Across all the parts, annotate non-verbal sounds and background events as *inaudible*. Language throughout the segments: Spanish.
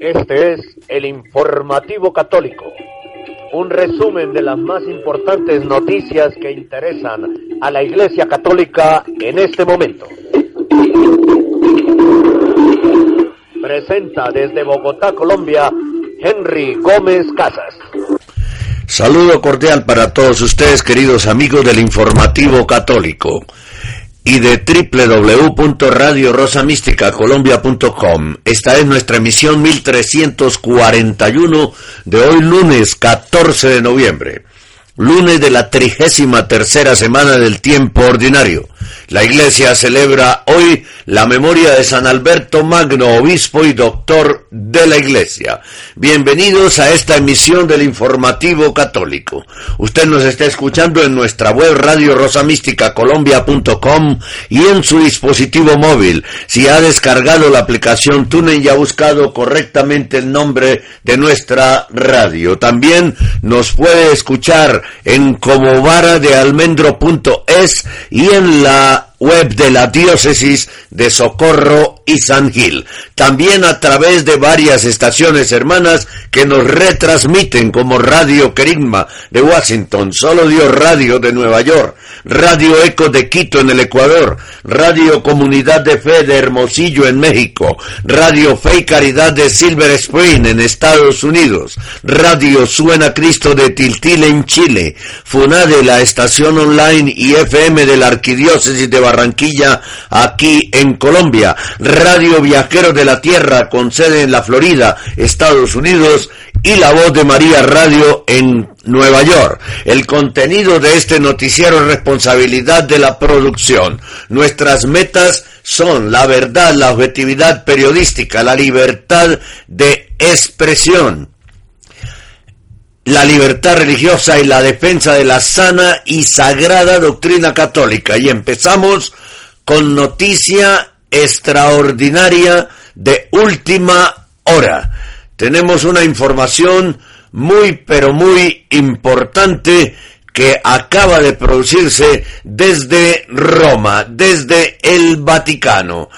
Este es el informativo católico, un resumen de las más importantes noticias que interesan a la Iglesia Católica en este momento. Presenta desde Bogotá, Colombia, Henry Gómez Casas. Saludo cordial para todos ustedes, queridos amigos del informativo católico y de www.radiorosamísticacolombia.com. Esta es nuestra emisión 1341 de hoy lunes 14 de noviembre, lunes de la trigésima tercera semana del tiempo ordinario. La iglesia celebra hoy la memoria de San Alberto Magno, obispo y doctor de la iglesia. Bienvenidos a esta emisión del informativo católico. Usted nos está escuchando en nuestra web radio rosamísticacolombia.com y en su dispositivo móvil. Si ha descargado la aplicación TuneIn y ha buscado correctamente el nombre de nuestra radio. También nos puede escuchar en comovara de almendro.es y en la uh, web de la diócesis de Socorro y San Gil. También a través de varias estaciones hermanas que nos retransmiten como Radio Querigma de Washington, Solo Dios Radio de Nueva York, Radio Eco de Quito en el Ecuador, Radio Comunidad de Fe de Hermosillo en México, Radio Fe y Caridad de Silver Spring en Estados Unidos, Radio Suena Cristo de Tiltil en Chile, FUNADE, la estación online y FM de la Arquidiócesis de Barranquilla aquí en Colombia, Radio Viajero de la Tierra con sede en la Florida, Estados Unidos y La Voz de María Radio en Nueva York. El contenido de este noticiero es responsabilidad de la producción. Nuestras metas son la verdad, la objetividad periodística, la libertad de expresión, la libertad religiosa y la defensa de la sana y sagrada doctrina católica. Y empezamos con noticia extraordinaria de última hora. Tenemos una información muy pero muy importante que acaba de producirse desde Roma, desde el Vaticano,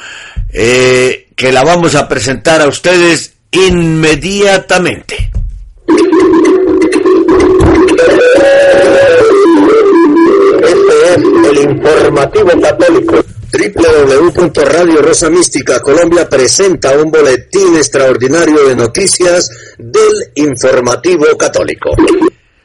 eh, que la vamos a presentar a ustedes inmediatamente. Este es el informativo católico. www.radio Rosa Mística Colombia presenta un boletín extraordinario de noticias del informativo católico.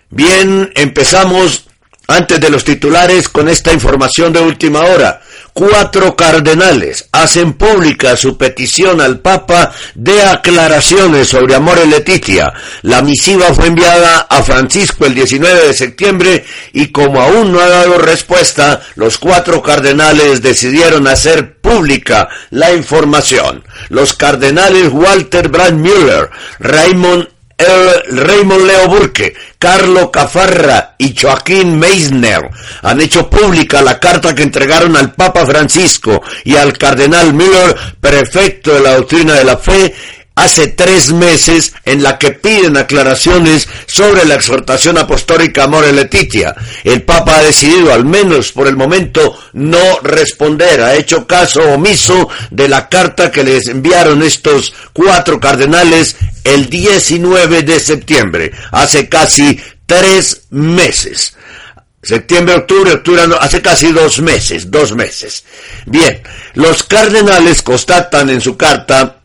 Bien, empezamos antes de los titulares con esta información de última hora. Cuatro cardenales hacen pública su petición al Papa de aclaraciones sobre Amor y Leticia. La misiva fue enviada a Francisco el 19 de septiembre y como aún no ha dado respuesta, los cuatro cardenales decidieron hacer pública la información. Los cardenales Walter Brand Müller, Raymond el Raymond Leo Burke, Carlo Cafarra y Joaquín Meissner han hecho pública la carta que entregaron al Papa Francisco y al Cardenal Müller, prefecto de la doctrina de la fe, hace tres meses en la que piden aclaraciones sobre la exhortación apostólica Amore Letitia. El Papa ha decidido, al menos por el momento, no responder. Ha hecho caso omiso de la carta que les enviaron estos cuatro cardenales el 19 de septiembre, hace casi tres meses. Septiembre, octubre, octubre, hace casi dos meses, dos meses. Bien, los cardenales constatan en su carta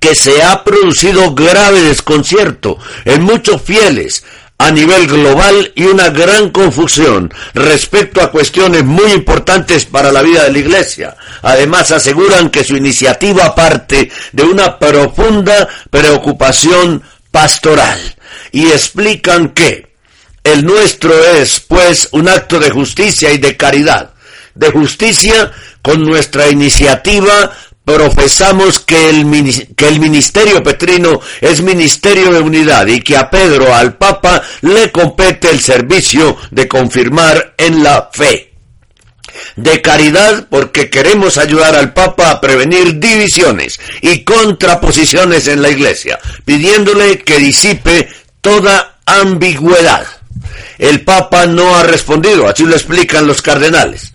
que se ha producido grave desconcierto en muchos fieles a nivel global y una gran confusión respecto a cuestiones muy importantes para la vida de la Iglesia. Además aseguran que su iniciativa parte de una profunda preocupación pastoral y explican que El nuestro es, pues, un acto de justicia y de caridad. De justicia con nuestra iniciativa profesamos que el, que el ministerio petrino es ministerio de unidad y que a Pedro, al Papa, le compete el servicio de confirmar en la fe. De caridad porque queremos ayudar al Papa a prevenir divisiones y contraposiciones en la Iglesia, pidiéndole que disipe toda ambigüedad. El Papa no ha respondido, así lo explican los cardenales.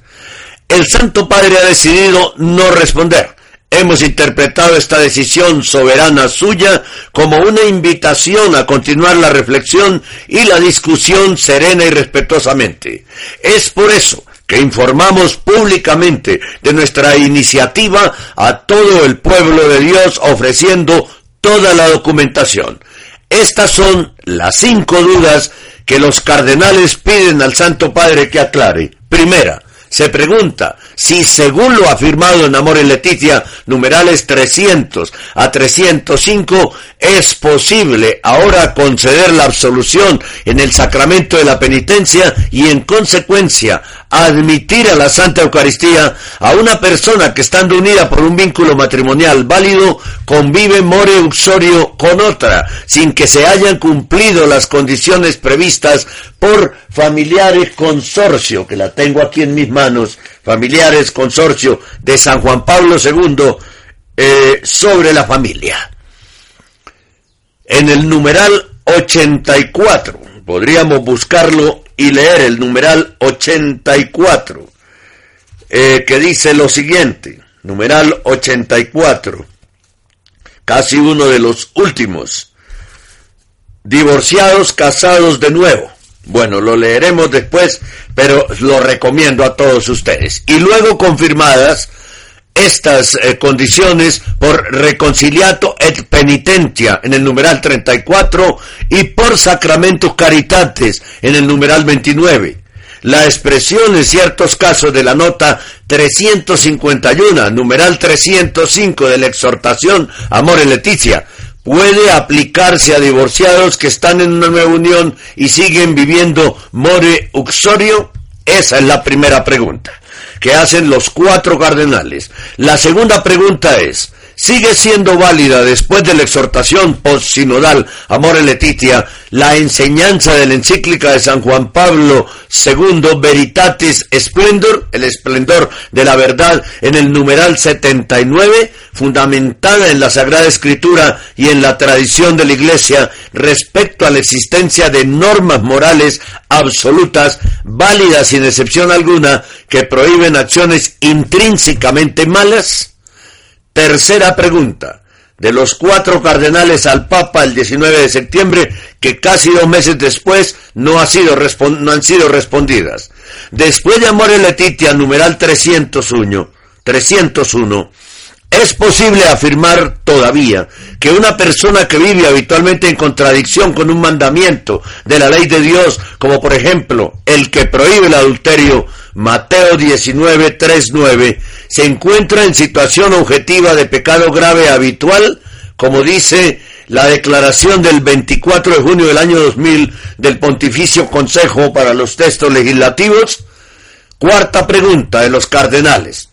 El Santo Padre ha decidido no responder. Hemos interpretado esta decisión soberana suya como una invitación a continuar la reflexión y la discusión serena y respetuosamente. Es por eso que informamos públicamente de nuestra iniciativa a todo el pueblo de Dios ofreciendo toda la documentación. Estas son las cinco dudas que los cardenales piden al Santo Padre que aclare. Primera, se pregunta si, según lo afirmado en Amor y Leticia, numerales 300 a 305, es posible ahora conceder la absolución en el sacramento de la penitencia y, en consecuencia, admitir a la Santa Eucaristía a una persona que, estando unida por un vínculo matrimonial válido, convive more uxorio con otra, sin que se hayan cumplido las condiciones previstas por familiares consorcio, que la tengo aquí en mis familiares consorcio de San Juan Pablo II eh, sobre la familia. En el numeral 84, podríamos buscarlo y leer el numeral 84, eh, que dice lo siguiente, numeral 84, casi uno de los últimos, divorciados, casados de nuevo. Bueno, lo leeremos después, pero lo recomiendo a todos ustedes. Y luego confirmadas estas eh, condiciones por reconciliato et penitentia en el numeral 34 y por sacramentus caritates en el numeral 29. La expresión en ciertos casos de la nota 351, numeral 305 de la exhortación Amor y Leticia, puede aplicarse a divorciados que están en una nueva unión y siguen viviendo more uxorio? Esa es la primera pregunta que hacen los cuatro cardenales. La segunda pregunta es, ¿sigue siendo válida después de la exhortación post-sinodal Amor Letitia la enseñanza de la encíclica de San Juan Pablo II Veritatis Splendor, el esplendor de la verdad en el numeral 79, fundamentada en la Sagrada Escritura y en la tradición de la Iglesia respecto a la existencia de normas morales absolutas, válidas sin excepción alguna, que prohíben acciones intrínsecamente malas? Tercera pregunta. De los cuatro cardenales al Papa el 19 de septiembre, que casi dos meses después no, ha sido no han sido respondidas. Después de Amor y Letitia, numeral 301, 301, es posible afirmar todavía que una persona que vive habitualmente en contradicción con un mandamiento de la ley de Dios, como por ejemplo el que prohíbe el adulterio, Mateo 19, 3, 9, se encuentra en situación objetiva de pecado grave habitual, como dice la declaración del 24 de junio del año 2000 del Pontificio Consejo para los Textos Legislativos? Cuarta pregunta de los cardenales.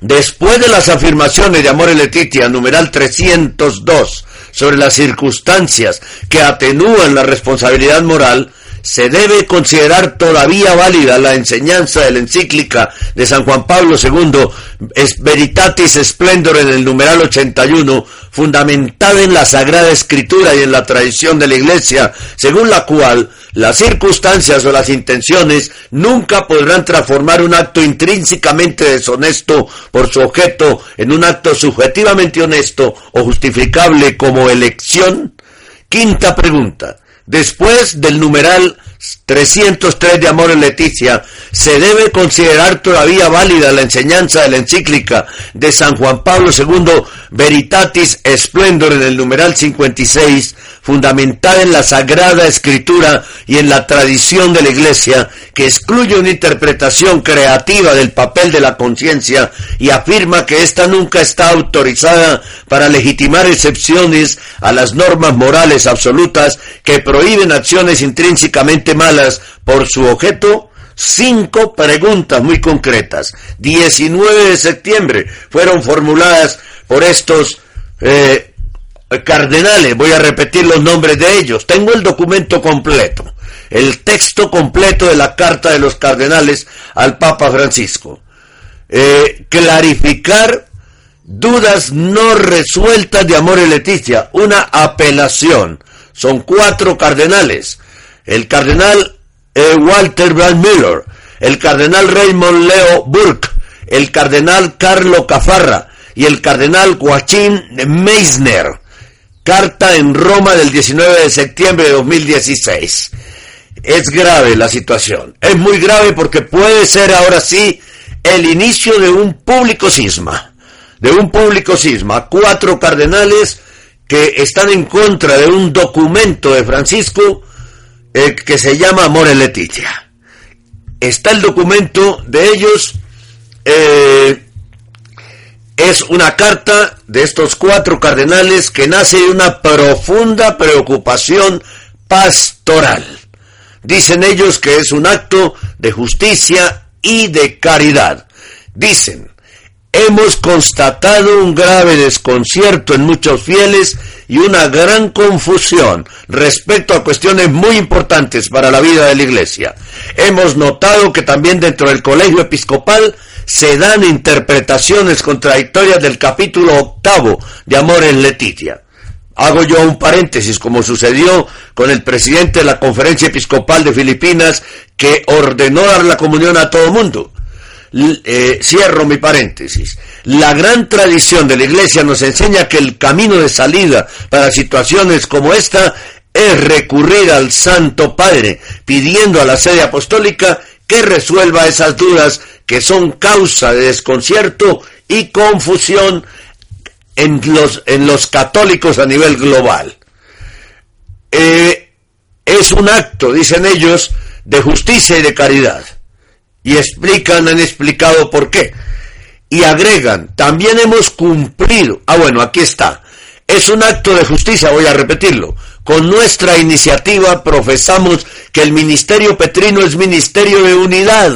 Después de las afirmaciones de Amor y Letitia, numeral 302, sobre las circunstancias que atenúan la responsabilidad moral, se debe considerar todavía válida la enseñanza de la encíclica de San Juan Pablo II, Veritatis Splendor en el numeral 81, fundamentada en la Sagrada Escritura y en la tradición de la Iglesia, según la cual las circunstancias o las intenciones nunca podrán transformar un acto intrínsecamente deshonesto por su objeto en un acto subjetivamente honesto o justificable como elección? Quinta pregunta. Después del numeral 303 de Amor en Leticia, se debe considerar todavía válida la enseñanza de la encíclica de San Juan Pablo II Veritatis Splendor en el numeral 56, fundamentada en la Sagrada Escritura y en la tradición de la Iglesia, que excluye una interpretación creativa del papel de la conciencia y afirma que ésta nunca está autorizada para legitimar excepciones a las normas morales absolutas que prohíben acciones intrínsecamente malas por su objeto, cinco preguntas muy concretas. 19 de septiembre fueron formuladas por estos eh, cardenales. Voy a repetir los nombres de ellos. Tengo el documento completo, el texto completo de la carta de los cardenales al Papa Francisco. Eh, clarificar dudas no resueltas de Amor y Leticia, una apelación. Son cuatro cardenales. El cardenal eh, Walter Brand Miller, el cardenal Raymond Leo Burke, el cardenal Carlo Cafarra y el cardenal Joaquín Meissner. Carta en Roma del 19 de septiembre de 2016. Es grave la situación. Es muy grave porque puede ser ahora sí el inicio de un público cisma. De un público cisma. Cuatro cardenales que están en contra de un documento de Francisco que se llama Amore Leticia. Está el documento de ellos. eh, es una carta de estos cuatro cardenales que nace de una profunda preocupación pastoral. Dicen ellos que es un acto de justicia y de caridad. Dicen, hemos constatado un grave desconcierto en muchos fieles y una gran confusión respecto a cuestiones muy importantes para la vida de la Iglesia. Hemos notado que también dentro del colegio episcopal se dan interpretaciones contradictorias del capítulo octavo de Amor en Leticia. Hago yo un paréntesis, como sucedió con el presidente de la Conferencia Episcopal de Filipinas, que ordenó dar la comunión a todo mundo. Eh, cierro mi paréntesis. La gran tradición de la Iglesia nos enseña que el camino de salida para situaciones como esta es recurrir al Santo Padre, pidiendo a la sede apostólica que resuelva esas dudas que son causa de desconcierto y confusión en los, en los católicos a nivel global. Eh, es un acto, dicen ellos, de justicia y de caridad. Y explican, han explicado por qué. Y agregan, también hemos cumplido, ah bueno, aquí está, es un acto de justicia, voy a repetirlo. Con nuestra iniciativa profesamos que el ministerio petrino es ministerio de unidad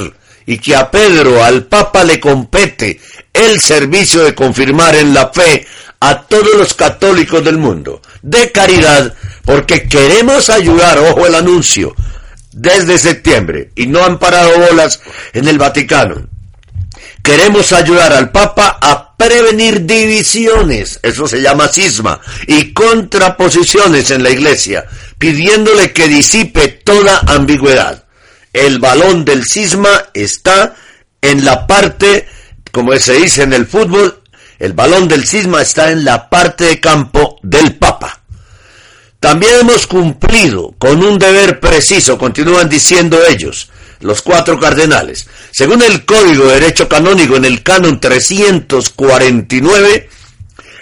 y que a Pedro, al Papa, le compete el servicio de confirmar en la fe a todos los católicos del mundo, de caridad, porque queremos ayudar, ojo el anuncio, desde septiembre, y no han parado bolas en el Vaticano. Queremos ayudar al Papa a prevenir divisiones, eso se llama cisma, y contraposiciones en la Iglesia, pidiéndole que disipe toda ambigüedad. El balón del cisma está en la parte, como se dice en el fútbol, el balón del cisma está en la parte de campo del Papa. También hemos cumplido con un deber preciso, continúan diciendo ellos, los cuatro cardenales. Según el Código de Derecho Canónico en el canon 349,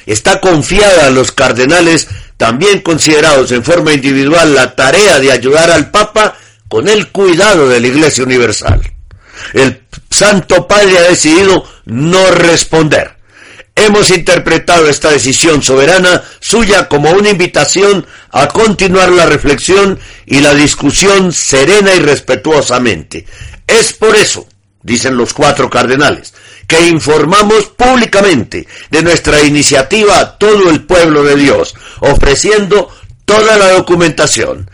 está confiada a los cardenales, también considerados en forma individual, la tarea de ayudar al Papa con el cuidado de la Iglesia Universal. El Santo Padre ha decidido no responder. Hemos interpretado esta decisión soberana suya como una invitación a continuar la reflexión y la discusión serena y respetuosamente. Es por eso, dicen los cuatro cardenales, que informamos públicamente de nuestra iniciativa a todo el pueblo de Dios, ofreciendo toda la documentación.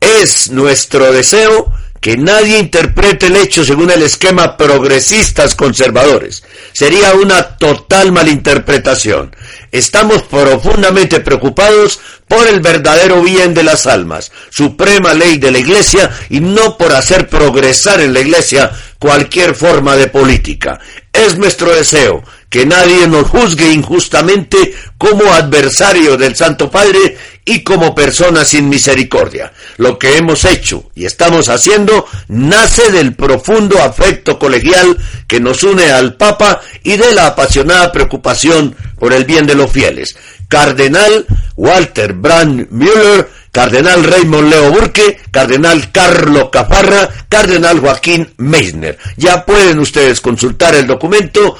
Es nuestro deseo que nadie interprete el hecho según el esquema progresistas conservadores. Sería una total malinterpretación. Estamos profundamente preocupados por el verdadero bien de las almas, suprema ley de la Iglesia, y no por hacer progresar en la Iglesia cualquier forma de política. Es nuestro deseo que nadie nos juzgue injustamente como adversario del Santo Padre y como personas sin misericordia. Lo que hemos hecho y estamos haciendo nace del profundo afecto colegial que nos une al Papa y de la apasionada preocupación por el bien de los fieles. Cardenal Walter Brand Müller, Cardenal Raymond Leo Burke, Cardenal Carlo Caparra, Cardenal Joaquín Meissner. Ya pueden ustedes consultar el documento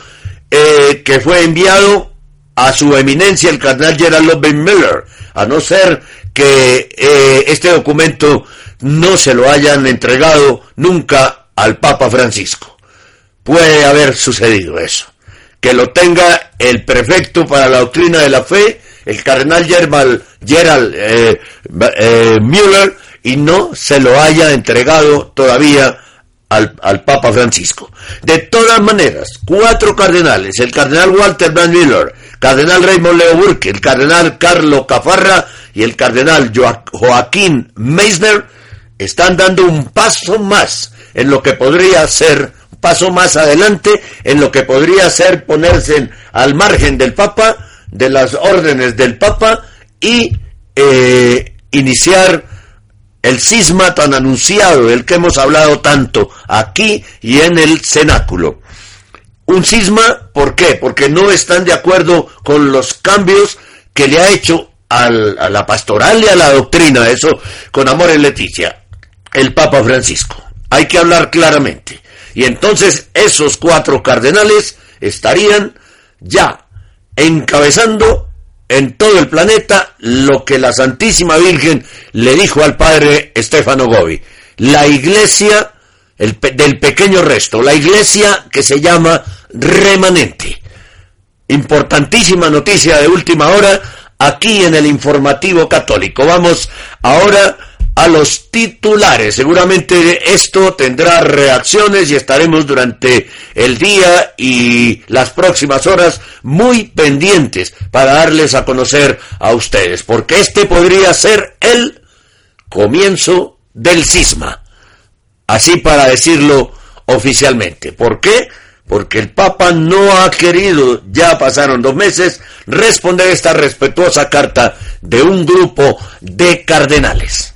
eh, que fue enviado a su eminencia el cardenal Gerald Lobben Miller, a no ser que eh, este documento no se lo hayan entregado nunca al Papa Francisco. Puede haber sucedido eso. Que lo tenga el prefecto para la doctrina de la fe, el cardenal Gerald, Gerald eh, eh, Müller, y no se lo haya entregado todavía al, al, Papa Francisco. De todas maneras, cuatro cardenales, el cardenal Walter Van Miller, cardenal Raymond Leo Burke, el cardenal Carlo Cafarra y el cardenal Joaquín Meissner, están dando un paso más en lo que podría ser, un paso más adelante en lo que podría ser ponerse al margen del Papa, de las órdenes del Papa y eh, iniciar el cisma tan anunciado, del que hemos hablado tanto aquí y en el cenáculo. Un cisma, ¿por qué? Porque no están de acuerdo con los cambios que le ha hecho al, a la pastoral y a la doctrina, eso con amor en Leticia, el Papa Francisco. Hay que hablar claramente. Y entonces esos cuatro cardenales estarían ya encabezando en todo el planeta lo que la Santísima Virgen le dijo al padre Estefano Gobi. La iglesia el del pequeño resto, la iglesia que se llama remanente. Importantísima noticia de última hora aquí en el informativo católico. Vamos ahora a los titulares. Seguramente esto tendrá reacciones y estaremos durante el día y las próximas horas muy pendientes para darles a conocer a ustedes, porque este podría ser el comienzo del cisma. Así para decirlo oficialmente. ¿Por qué? porque el Papa no ha querido, ya pasaron dos meses, responder esta respetuosa carta de un grupo de cardenales.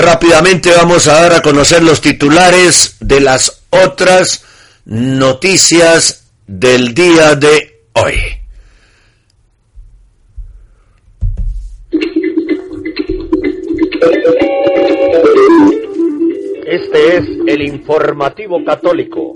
Rápidamente vamos a dar a conocer los titulares de las otras noticias del día de hoy. Este es el informativo católico.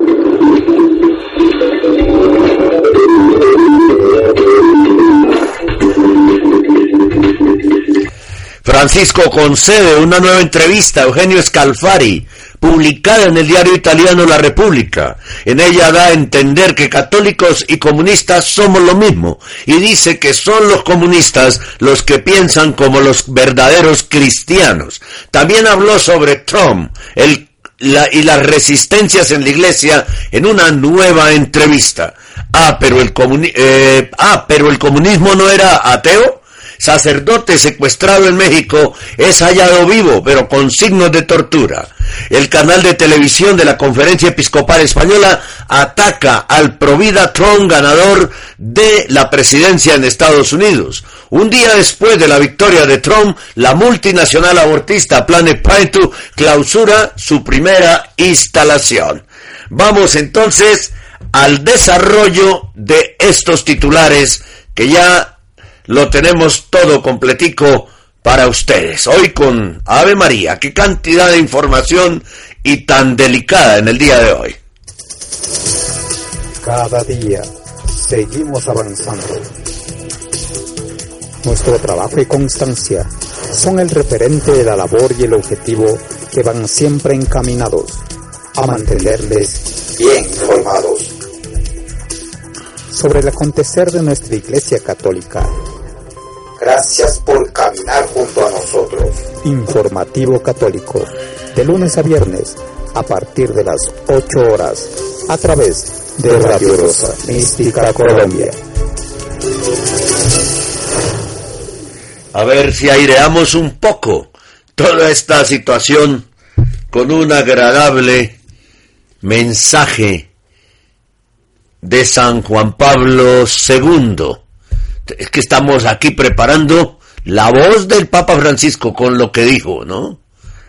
Francisco concede una nueva entrevista a Eugenio Scalfari, publicada en el diario italiano La República. En ella da a entender que católicos y comunistas somos lo mismo y dice que son los comunistas los que piensan como los verdaderos cristianos. También habló sobre Trump el, la, y las resistencias en la iglesia en una nueva entrevista. Ah, pero el, comuni eh, ah, pero el comunismo no era ateo sacerdote secuestrado en México es hallado vivo, pero con signos de tortura. El canal de televisión de la Conferencia Episcopal Española ataca al Provida Trump ganador de la presidencia en Estados Unidos. Un día después de la victoria de Trump, la multinacional abortista Planet Parenthood clausura su primera instalación. Vamos entonces al desarrollo de estos titulares que ya lo tenemos todo completico para ustedes. Hoy con Ave María, qué cantidad de información y tan delicada en el día de hoy. Cada día seguimos avanzando. Nuestro trabajo y constancia son el referente de la labor y el objetivo que van siempre encaminados a mantenerles bien informados sobre el acontecer de nuestra Iglesia Católica Gracias por caminar junto a nosotros. Informativo Católico, de lunes a viernes, a partir de las 8 horas, a través de Radio Rosa Mística Colombia. A ver si aireamos un poco toda esta situación con un agradable mensaje de San Juan Pablo II es que estamos aquí preparando la voz del Papa Francisco con lo que dijo, ¿no?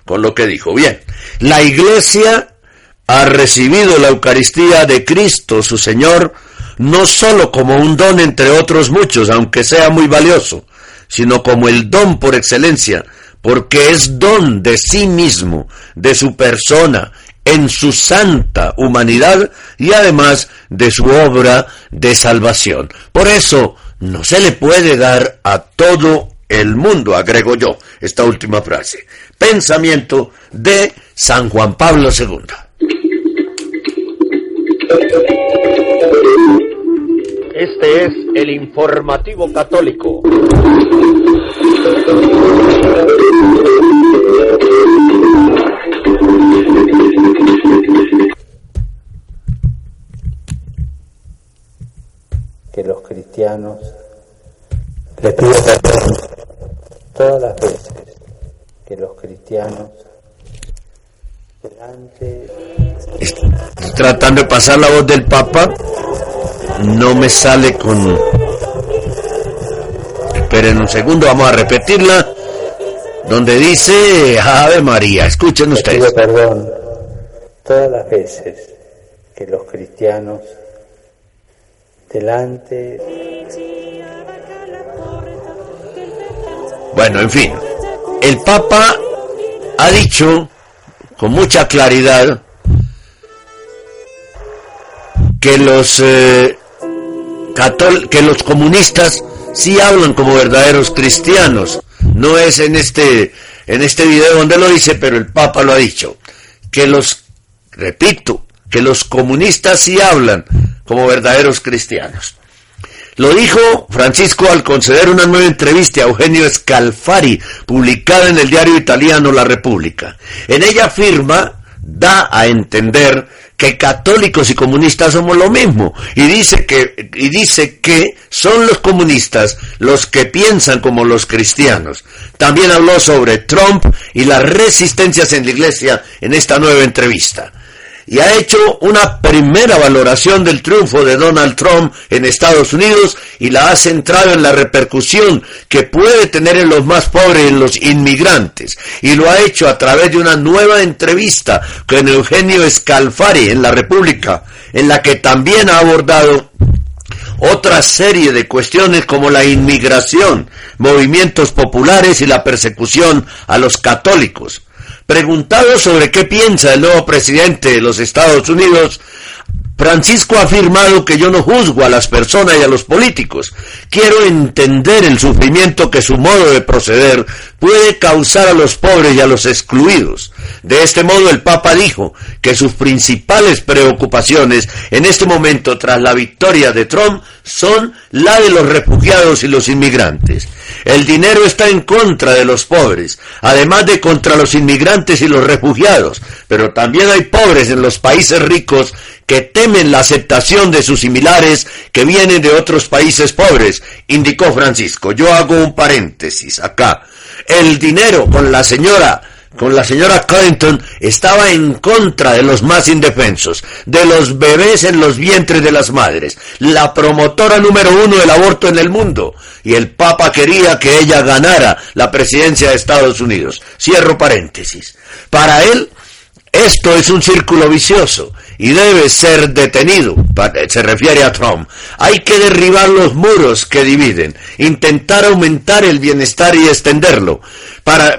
Con lo que dijo. Bien, la iglesia ha recibido la Eucaristía de Cristo, su Señor, no sólo como un don entre otros muchos, aunque sea muy valioso, sino como el don por excelencia, porque es don de sí mismo, de su persona, en su santa humanidad y además de su obra de salvación. Por eso no se le puede dar a todo el mundo, agrego yo esta última frase. Pensamiento de San Juan Pablo II. Este es el informativo católico. Tratando de pasar la voz del Papa, no me sale con... Esperen un segundo, vamos a repetirla. Donde dice Ave María, escuchen ustedes. pido perdón todas las veces que los cristianos delante Bueno, en fin, el Papa ha dicho con mucha claridad que los eh, que los comunistas sí hablan como verdaderos cristianos. No es en este en este video donde lo dice, pero el Papa lo ha dicho. Que los repito, que los comunistas sí hablan como verdaderos cristianos. Lo dijo Francisco al conceder una nueva entrevista a Eugenio Scalfari, publicada en el diario italiano La República. En ella afirma, da a entender que católicos y comunistas somos lo mismo y dice que y dice que son los comunistas los que piensan como los cristianos. También habló sobre Trump y las resistencias en la iglesia en esta nueva entrevista y ha hecho una primera valoración del triunfo de Donald Trump en Estados Unidos y la ha centrado en la repercusión que puede tener en los más pobres, en los inmigrantes. Y lo ha hecho a través de una nueva entrevista con Eugenio Scalfari en la República, en la que también ha abordado otra serie de cuestiones como la inmigración, movimientos populares y la persecución a los católicos. Preguntado sobre qué piensa el nuevo presidente de los Estados Unidos, Francisco ha afirmado que yo no juzgo a las personas y a los políticos. Quiero entender el sufrimiento que su modo de proceder puede causar a los pobres y a los excluidos. De este modo el Papa dijo que sus principales preocupaciones en este momento tras la victoria de Trump son la de los refugiados y los inmigrantes. El dinero está en contra de los pobres, además de contra los inmigrantes y los refugiados, pero también hay pobres en los países ricos que temen la aceptación de sus similares que vienen de otros países pobres, indicó Francisco. Yo hago un paréntesis acá. El dinero con la señora con la señora Clinton estaba en contra de los más indefensos, de los bebés en los vientres de las madres, la promotora número uno del aborto en el mundo, y el Papa quería que ella ganara la presidencia de Estados Unidos. Cierro paréntesis. Para él, esto es un círculo vicioso y debe ser detenido, se refiere a Trump. Hay que derribar los muros que dividen, intentar aumentar el bienestar y extenderlo.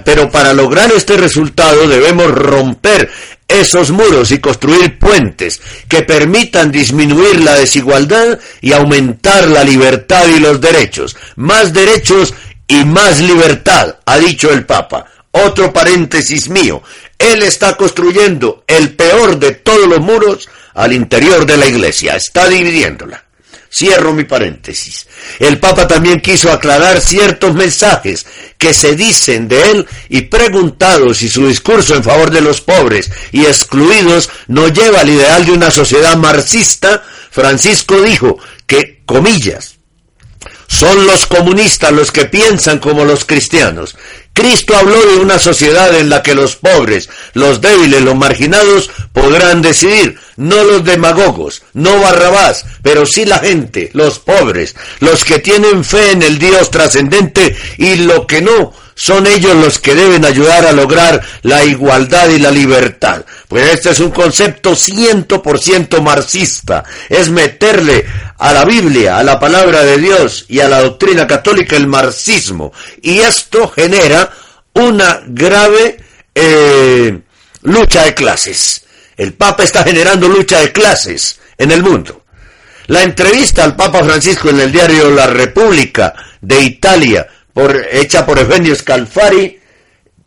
Pero para lograr este resultado debemos romper esos muros y construir puentes que permitan disminuir la desigualdad y aumentar la libertad y los derechos. Más derechos y más libertad, ha dicho el Papa. Otro paréntesis mío. Él está construyendo el peor de todos los muros al interior de la iglesia. Está dividiéndola. Cierro mi paréntesis. El Papa también quiso aclarar ciertos mensajes que se dicen de él y preguntado si su discurso en favor de los pobres y excluidos no lleva al ideal de una sociedad marxista, Francisco dijo que, comillas, son los comunistas los que piensan como los cristianos. Cristo habló de una sociedad en la que los pobres, los débiles, los marginados podrán decidir, no los demagogos, no Barrabás, pero sí la gente, los pobres, los que tienen fe en el Dios trascendente y lo que no, son ellos los que deben ayudar a lograr la igualdad y la libertad. Pues este es un concepto ciento por ciento marxista, es meterle a la Biblia, a la palabra de Dios y a la doctrina católica el marxismo. Y esto genera una grave eh, lucha de clases. El Papa está generando lucha de clases en el mundo. La entrevista al Papa Francisco en el diario La República de Italia, por, hecha por Eugenio Scalfari,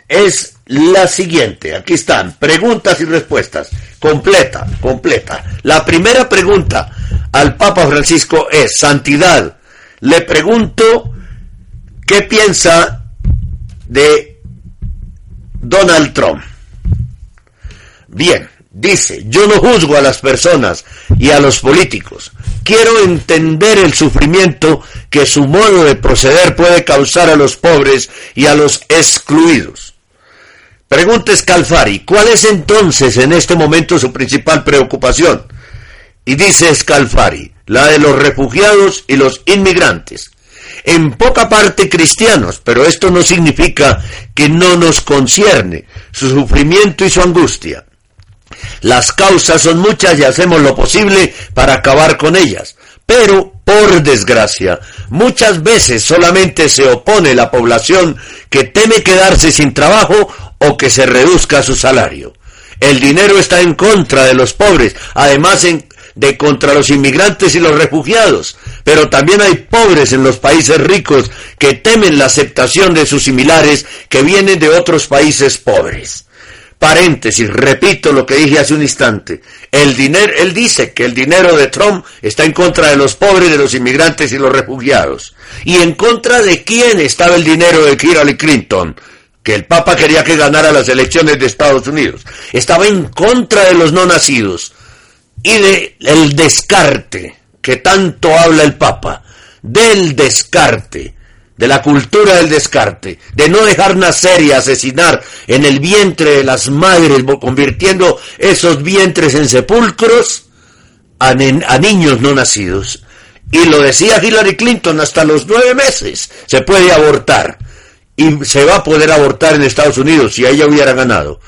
es la siguiente. Aquí están, preguntas y respuestas. Completa, completa. La primera pregunta al Papa Francisco es, Santidad, le pregunto qué piensa de Donald Trump. Bien, dice, yo no juzgo a las personas y a los políticos. Quiero entender el sufrimiento que su modo de proceder puede causar a los pobres y a los excluidos. Pregunta Scalfari, ¿cuál es entonces en este momento su principal preocupación? Y dice Scalfari, la de los refugiados y los inmigrantes. En poca parte cristianos, pero esto no significa que no nos concierne su sufrimiento y su angustia. Las causas son muchas y hacemos lo posible para acabar con ellas. Pero, por desgracia, muchas veces solamente se opone la población que teme quedarse sin trabajo o que se reduzca su salario. El dinero está en contra de los pobres, además en, de contra los inmigrantes y los refugiados. Pero también hay pobres en los países ricos que temen la aceptación de sus similares que vienen de otros países pobres. Paréntesis, repito lo que dije hace un instante. El dinero, él dice que el dinero de Trump está en contra de los pobres, de los inmigrantes y los refugiados. ¿Y en contra de quién estaba el dinero de Hillary Clinton? Que el Papa quería que ganara las elecciones de Estados Unidos. Estaba en contra de los no nacidos y de el descarte que tanto habla el Papa. Del descarte de la cultura del descarte, de no dejar nacer y asesinar en el vientre de las madres, convirtiendo esos vientres en sepulcros a, a, niños no nacidos. Y lo decía Hillary Clinton, hasta los nueve meses se puede abortar. Y se va a poder abortar en Estados Unidos si ella hubiera ganado.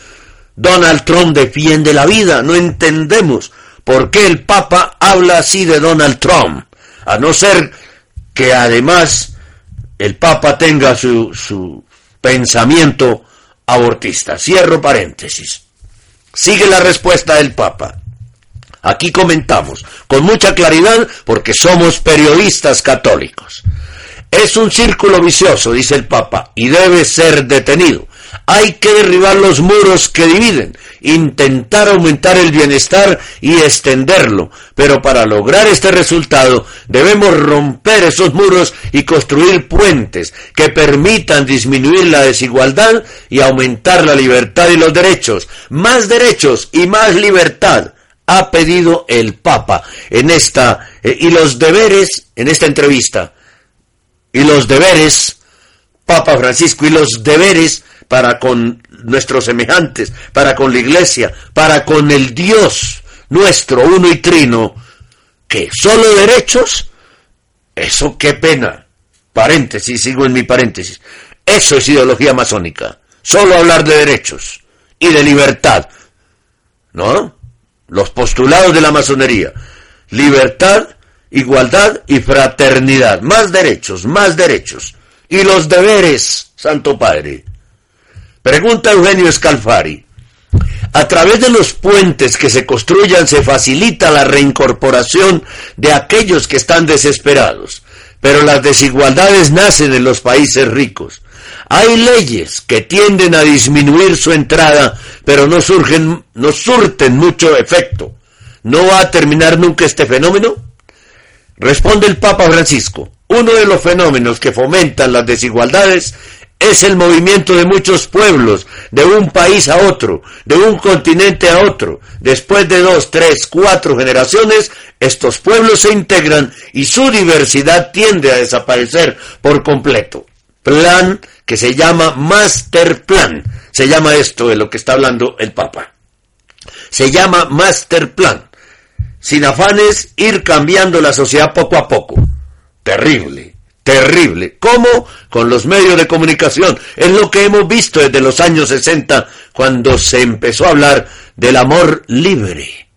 Donald Trump defiende la vida, no entendemos por qué el Papa habla así de Donald Trump, a no ser que además el Papa tenga su, su pensamiento abortista. Cierro paréntesis. Sigue la respuesta del Papa. Aquí comentamos con mucha claridad porque somos periodistas católicos. Es un círculo vicioso, dice el Papa, y debe ser detenido. Hay que derribar los muros que dividen, intentar aumentar el bienestar y extenderlo. Pero para lograr este resultado debemos romper esos muros y construir puentes que permitan disminuir la desigualdad y aumentar la libertad y los derechos. Más derechos y más libertad ha pedido el Papa en esta eh, y los deberes en esta entrevista. Y los deberes Papa Francisco y los deberes para con nuestros semejantes, para con la iglesia, para con el Dios nuestro, uno y trino, que solo derechos, eso qué pena. Paréntesis, sigo en mi paréntesis. Eso es ideología masónica. Solo hablar de derechos y de libertad. ¿No? Los postulados de la masonería. Libertad, igualdad y fraternidad. Más derechos, más derechos. Y los deberes, Santo Padre. Pregunta Eugenio Scalfari. A través de los puentes que se construyan se facilita la reincorporación de aquellos que están desesperados, pero las desigualdades nacen en los países ricos. Hay leyes que tienden a disminuir su entrada, pero no surgen, no surten mucho efecto. ¿No va a terminar nunca este fenómeno? Responde el Papa Francisco. Uno de los fenómenos que fomentan las desigualdades es el movimiento de muchos pueblos, de un país a otro, de un continente a otro. Después de dos, tres, cuatro generaciones, estos pueblos se integran y su diversidad tiende a desaparecer por completo. Plan que se llama Master Plan. Se llama esto de lo que está hablando el Papa. Se llama Master Plan. Sin afanes, ir cambiando la sociedad poco a poco. Terrible, terrible. ¿Cómo? Con los medios de comunicación. Es lo que hemos visto desde los años 60, cuando se empezó a hablar del amor libre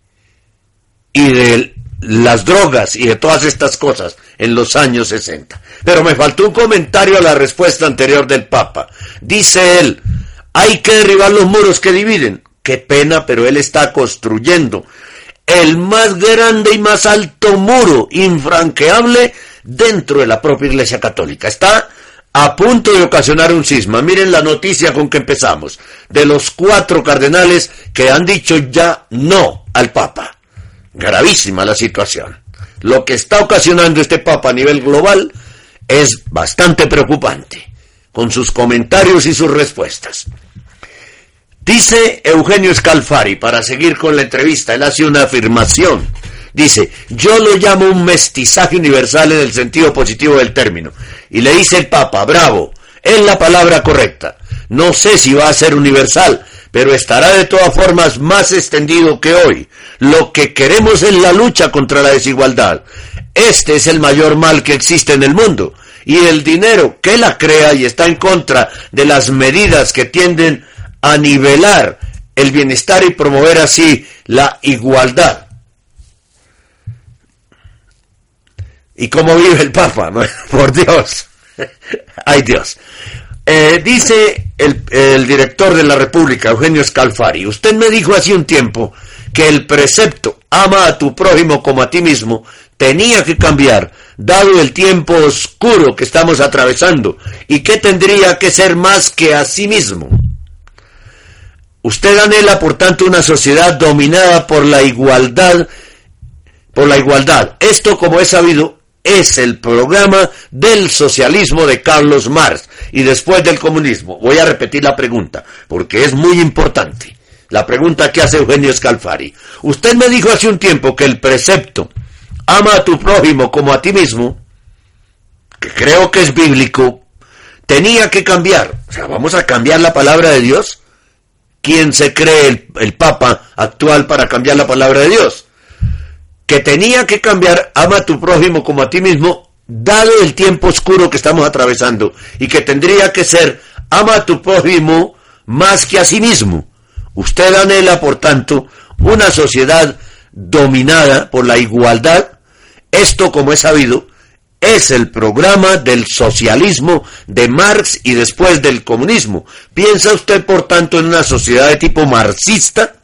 y de las drogas y de todas estas cosas en los años 60. Pero me faltó un comentario a la respuesta anterior del Papa. Dice él, hay que derribar los muros que dividen. Qué pena, pero él está construyendo el más grande y más alto muro infranqueable dentro de la propia Iglesia Católica. Está a punto de ocasionar un cisma. Miren la noticia con que empezamos. De los cuatro cardenales que han dicho ya no al Papa. Gravísima la situación. Lo que está ocasionando este Papa a nivel global es bastante preocupante, con sus comentarios y sus respuestas. Dice Eugenio Scalfari, para seguir con la entrevista, él hace una afirmación. Dice, yo lo llamo un mestizaje universal en el sentido positivo del término. Y le dice el Papa, bravo, es la palabra correcta. No sé si va a ser universal, pero estará de todas formas más extendido que hoy. Lo que queremos es la lucha contra la desigualdad. Este es el mayor mal que existe en el mundo. Y el dinero que la crea y está en contra de las medidas que tienden a nivelar el bienestar y promover así la igualdad. ¿Y cómo vive el Papa? *laughs* Por Dios. Ay Dios. Eh, dice el, director de la República, Eugenio Scalfari, usted me dijo hace un tiempo que el precepto ama a tu prójimo como a ti mismo tenía que cambiar, dado el tiempo oscuro que estamos atravesando, y que tendría que ser más que a sí mismo. Usted anhela, por tanto, una sociedad dominada por la igualdad, por la igualdad. Esto, como he sabido, es el programa del socialismo de Carlos Marx y después del comunismo. Voy a repetir la pregunta, porque es muy importante. La pregunta que hace Eugenio Scalfari. Usted me dijo hace un tiempo que el precepto ama a tu prójimo como a ti mismo, que creo que es bíblico, tenía que cambiar. O sea, vamos a cambiar la palabra de Dios. ¿Quién se cree el, el, Papa actual para cambiar la palabra de Dios? Que tenía que cambiar, ama a tu prójimo como a ti mismo, dado el tiempo oscuro que estamos atravesando, y que tendría que ser, ama a tu prójimo más que a sí mismo. Usted anhela, por tanto, una sociedad dominada por la igualdad. Esto, como es sabido, es el programa del socialismo de Marx y después del comunismo. ¿Piensa usted, por tanto, en una sociedad de tipo marxista?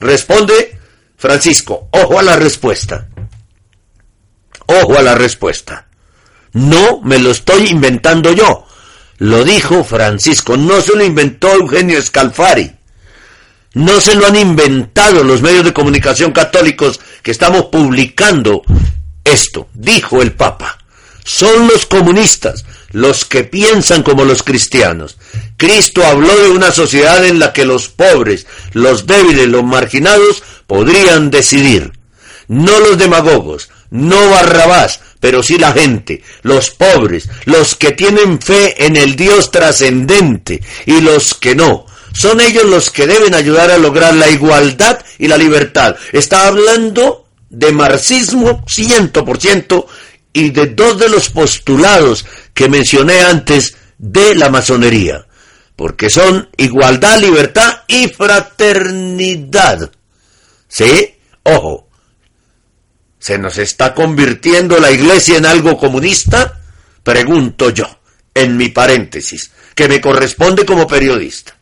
Responde Francisco, ojo a la respuesta. Ojo a la respuesta. No me lo estoy inventando yo. Lo dijo Francisco, no se lo inventó Eugenio Scalfari. No se lo han inventado los medios de comunicación católicos que estamos publicando esto, dijo el Papa. Son los comunistas los que piensan como los cristianos. Cristo habló de una sociedad en la que los pobres, los débiles, los marginados podrían decidir. No los demagogos, no Barrabás, pero sí la gente, los pobres, los que tienen fe en el Dios trascendente y los que no. Son ellos los que deben ayudar a lograr la igualdad y la libertad. Está hablando de marxismo ciento por ciento y de dos de los postulados que mencioné antes de la masonería, porque son igualdad, libertad y fraternidad. ¿Sí? Ojo, ¿se nos está convirtiendo la iglesia en algo comunista? Pregunto yo, en mi paréntesis, que me corresponde como periodista.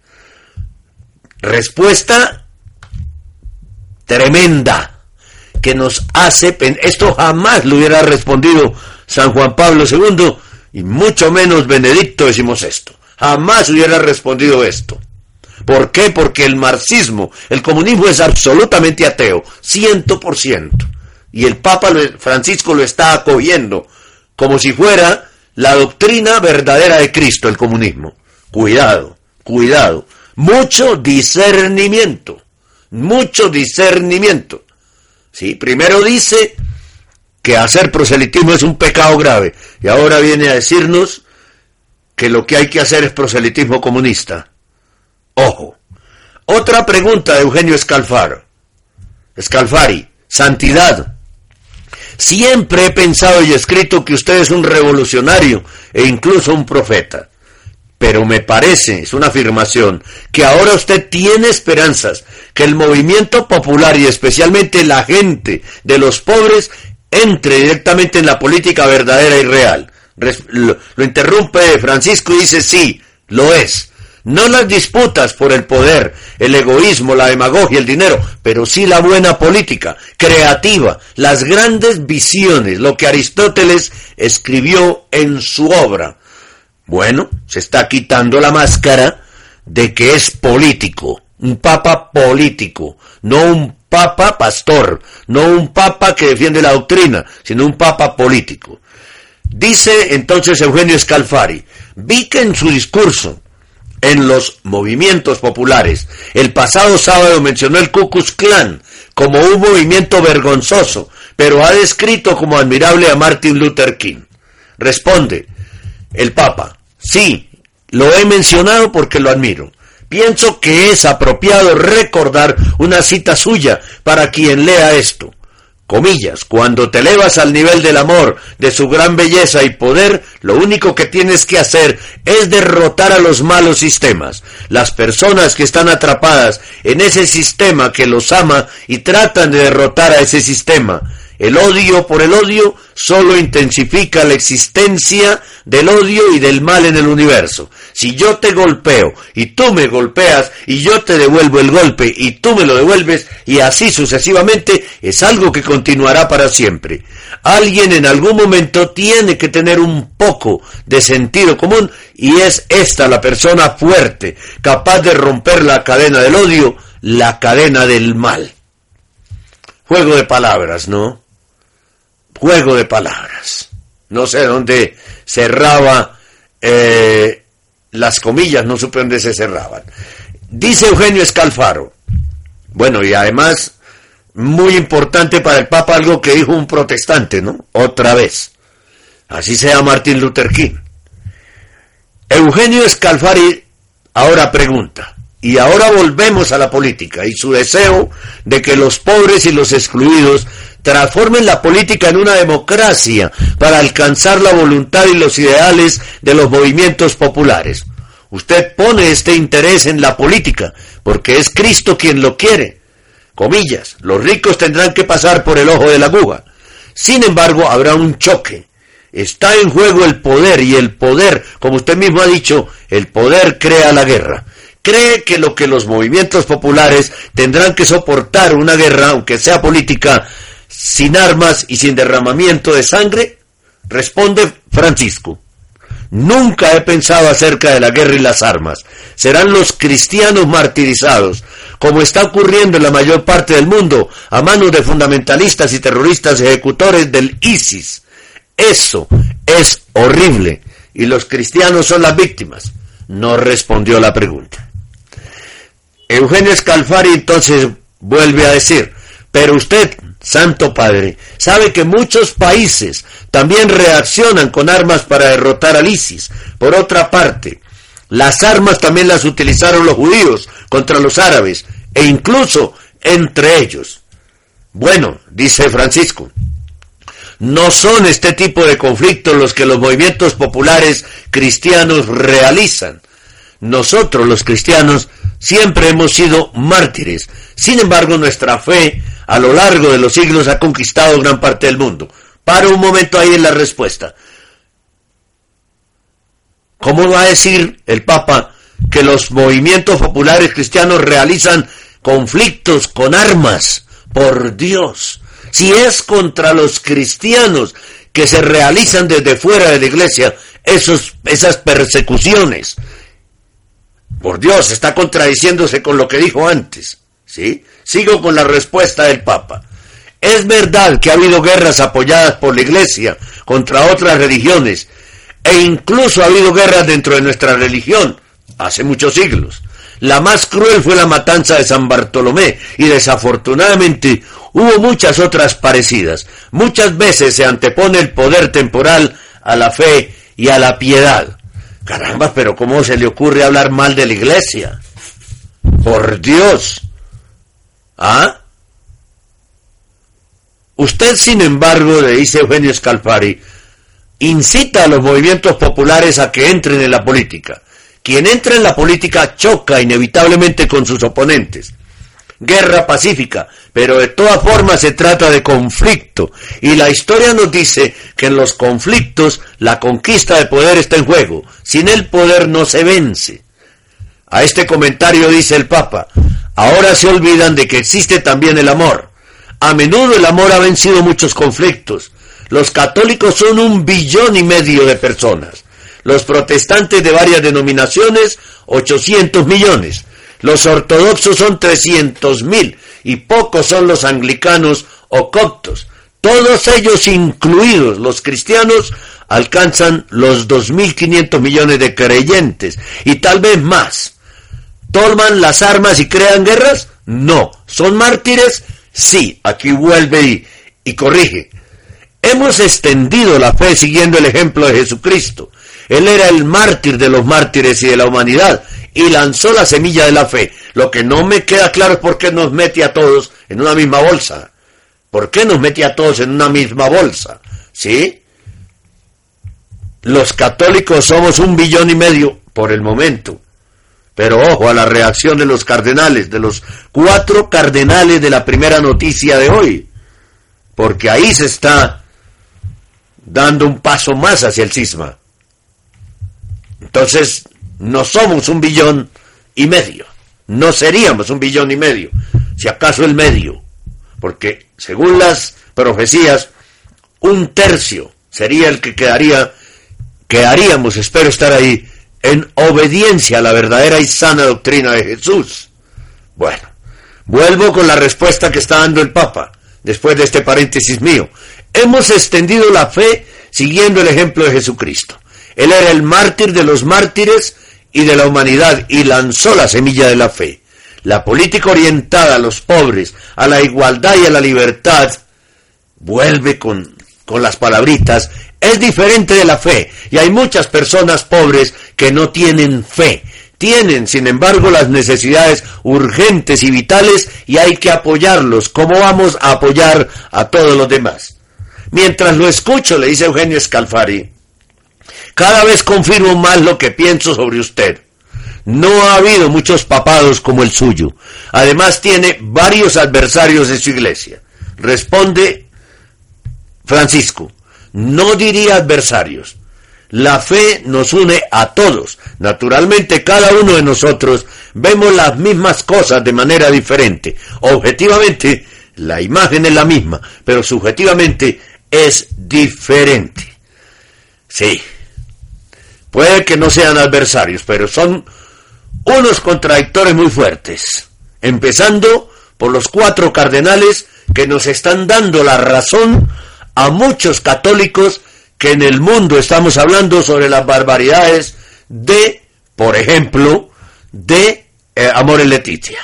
Respuesta tremenda que nos hace, esto jamás lo hubiera respondido San Juan Pablo II y mucho menos Benedicto esto Jamás hubiera respondido esto. ¿Por qué? Porque el marxismo, el comunismo es absolutamente ateo, ciento por ciento. Y el Papa Francisco lo está acogiendo como si fuera la doctrina verdadera de Cristo, el comunismo. Cuidado, cuidado. Mucho discernimiento, mucho discernimiento. ¿sí? Primero dice que hacer proselitismo es un pecado grave y ahora viene a decirnos que lo que hay que hacer es proselitismo comunista. Ojo. Otra pregunta de Eugenio Escalfaro. Scalfari, santidad. Siempre he pensado y escrito que usted es un revolucionario e incluso un profeta. Pero me parece, es una afirmación, que ahora usted tiene esperanzas, que el movimiento popular y especialmente la gente de los pobres entre directamente en la política verdadera y real. Lo interrumpe Francisco y dice sí, lo es. No las disputas por el poder, el egoísmo, la demagogia, el dinero, pero sí la buena política, creativa, las grandes visiones, lo que Aristóteles escribió en su obra. Bueno, se está quitando la máscara de que es político, un papa político, no un papa pastor, no un papa que defiende la doctrina, sino un papa político. Dice entonces Eugenio Scalfari, vi que en su discurso en los movimientos populares, el pasado sábado mencionó el Ku Klux Klan como un movimiento vergonzoso, pero ha descrito como admirable a Martin Luther King. Responde el Papa, sí, lo he mencionado porque lo admiro. Pienso que es apropiado recordar una cita suya para quien lea esto. Comillas, cuando te elevas al nivel del amor, de su gran belleza y poder, lo único que tienes que hacer es derrotar a los malos sistemas, las personas que están atrapadas en ese sistema que los ama y tratan de derrotar a ese sistema. El odio por el odio solo intensifica la existencia del odio y del mal en el universo. Si yo te golpeo y tú me golpeas y yo te devuelvo el golpe y tú me lo devuelves y así sucesivamente, es algo que continuará para siempre. Alguien en algún momento tiene que tener un poco de sentido común y es esta la persona fuerte, capaz de romper la cadena del odio, la cadena del mal. Juego de palabras, ¿no? Juego de palabras. No sé dónde cerraba eh, las comillas, no supe dónde se cerraban. Dice Eugenio Escalfaro. Bueno, y además, muy importante para el Papa algo que dijo un protestante, ¿no? Otra vez. Así sea Martin Luther King. Eugenio Scalfari ahora pregunta, y ahora volvemos a la política y su deseo de que los pobres y los excluidos transformen la política en una democracia para alcanzar la voluntad y los ideales de los movimientos populares. Usted pone este interés en la política porque es Cristo quien lo quiere. Comillas, los ricos tendrán que pasar por el ojo de la aguja. Sin embargo, habrá un choque. Está en juego el poder y el poder, como usted mismo ha dicho, el poder crea la guerra. ¿Cree que lo que los movimientos populares tendrán que soportar una guerra, aunque sea política, sin armas y sin derramamiento de sangre? Responde Francisco. Nunca he pensado acerca de la guerra y las armas. Serán los cristianos martirizados, como está ocurriendo en la mayor parte del mundo, a manos de fundamentalistas y terroristas ejecutores del ISIS. Eso es horrible. Y los cristianos son las víctimas. No respondió la pregunta. Eugenio Scalfari entonces vuelve a decir, pero usted, Santo Padre, sabe que muchos países también reaccionan con armas para derrotar al ISIS. Por otra parte, las armas también las utilizaron los judíos contra los árabes e incluso entre ellos. Bueno, dice Francisco, no son este tipo de conflictos los que los movimientos populares cristianos realizan. Nosotros los cristianos siempre hemos sido mártires. Sin embargo, nuestra fe a lo largo de los siglos ha conquistado gran parte del mundo. Para un momento ahí en la respuesta. ¿Cómo va a decir el Papa que los movimientos populares cristianos realizan conflictos con armas? Por Dios. Si es contra los cristianos que se realizan desde fuera de la iglesia esos, esas persecuciones, por Dios, está contradiciéndose con lo que dijo antes. ¿Sí? Sigo con la respuesta del Papa. Es verdad que ha habido guerras apoyadas por la Iglesia contra otras religiones e incluso ha habido guerras dentro de nuestra religión hace muchos siglos. La más cruel fue la matanza de San Bartolomé y desafortunadamente hubo muchas otras parecidas. Muchas veces se antepone el poder temporal a la fe y a la piedad. Caramba, pero ¿cómo se le ocurre hablar mal de la iglesia? Por Dios. ¿Ah? Usted, sin embargo, le dice Eugenio Scalfari, incita a los movimientos populares a que entren en la política. Quien entra en la política choca inevitablemente con sus oponentes. Guerra pacífica, pero de todas formas se trata de conflicto. Y la historia nos dice que en los conflictos la conquista de poder está en juego. Sin el poder no se vence. A este comentario dice el Papa, ahora se olvidan de que existe también el amor. A menudo el amor ha vencido muchos conflictos. Los católicos son un billón y medio de personas. Los protestantes de varias denominaciones, 800 millones. Los ortodoxos son 300 mil y pocos son los anglicanos o coptos. Todos ellos, incluidos los cristianos, alcanzan los 2.500 millones de creyentes y tal vez más. ¿Toman las armas y crean guerras? No. ¿Son mártires? Sí. Aquí vuelve y, y corrige. Hemos extendido la fe siguiendo el ejemplo de Jesucristo. Él era el mártir de los mártires y de la humanidad y lanzó la semilla de la fe. Lo que no me queda claro es por qué nos mete a todos en una misma bolsa. ¿Por qué nos mete a todos en una misma bolsa? ¿Sí? Los católicos somos un billón y medio por el momento. Pero ojo a la reacción de los cardenales, de los cuatro cardenales de la primera noticia de hoy. Porque ahí se está dando un paso más hacia el cisma. Entonces, no somos un billón y medio. No seríamos un billón y medio, si acaso el medio. Porque, según las profecías, un tercio sería el que quedaría, quedaríamos, espero estar ahí, en obediencia a la verdadera y sana doctrina de Jesús. Bueno, vuelvo con la respuesta que está dando el Papa, después de este paréntesis mío. Hemos extendido la fe siguiendo el ejemplo de Jesucristo. Él era el mártir de los mártires y de la humanidad y lanzó la semilla de la fe. La política orientada a los pobres, a la igualdad y a la libertad, vuelve con, con las palabritas, es diferente de la fe. Y hay muchas personas pobres que no tienen fe. Tienen, sin embargo, las necesidades urgentes y vitales y hay que apoyarlos. ¿Cómo vamos a apoyar a todos los demás? Mientras lo escucho, le dice Eugenio Scalfari, cada vez confirmo más lo que pienso sobre usted. No ha habido muchos papados como el suyo. Además tiene varios adversarios de su iglesia. Responde Francisco, no diría adversarios. La fe nos une a todos. Naturalmente cada uno de nosotros vemos las mismas cosas de manera diferente. Objetivamente la imagen es la misma, pero subjetivamente es diferente. Sí, Puede que no sean adversarios, pero son unos contradictores muy fuertes, empezando por los cuatro cardenales que nos están dando la razón a muchos católicos que en el mundo estamos hablando sobre las barbaridades de, por ejemplo, de eh, Amor Leticia,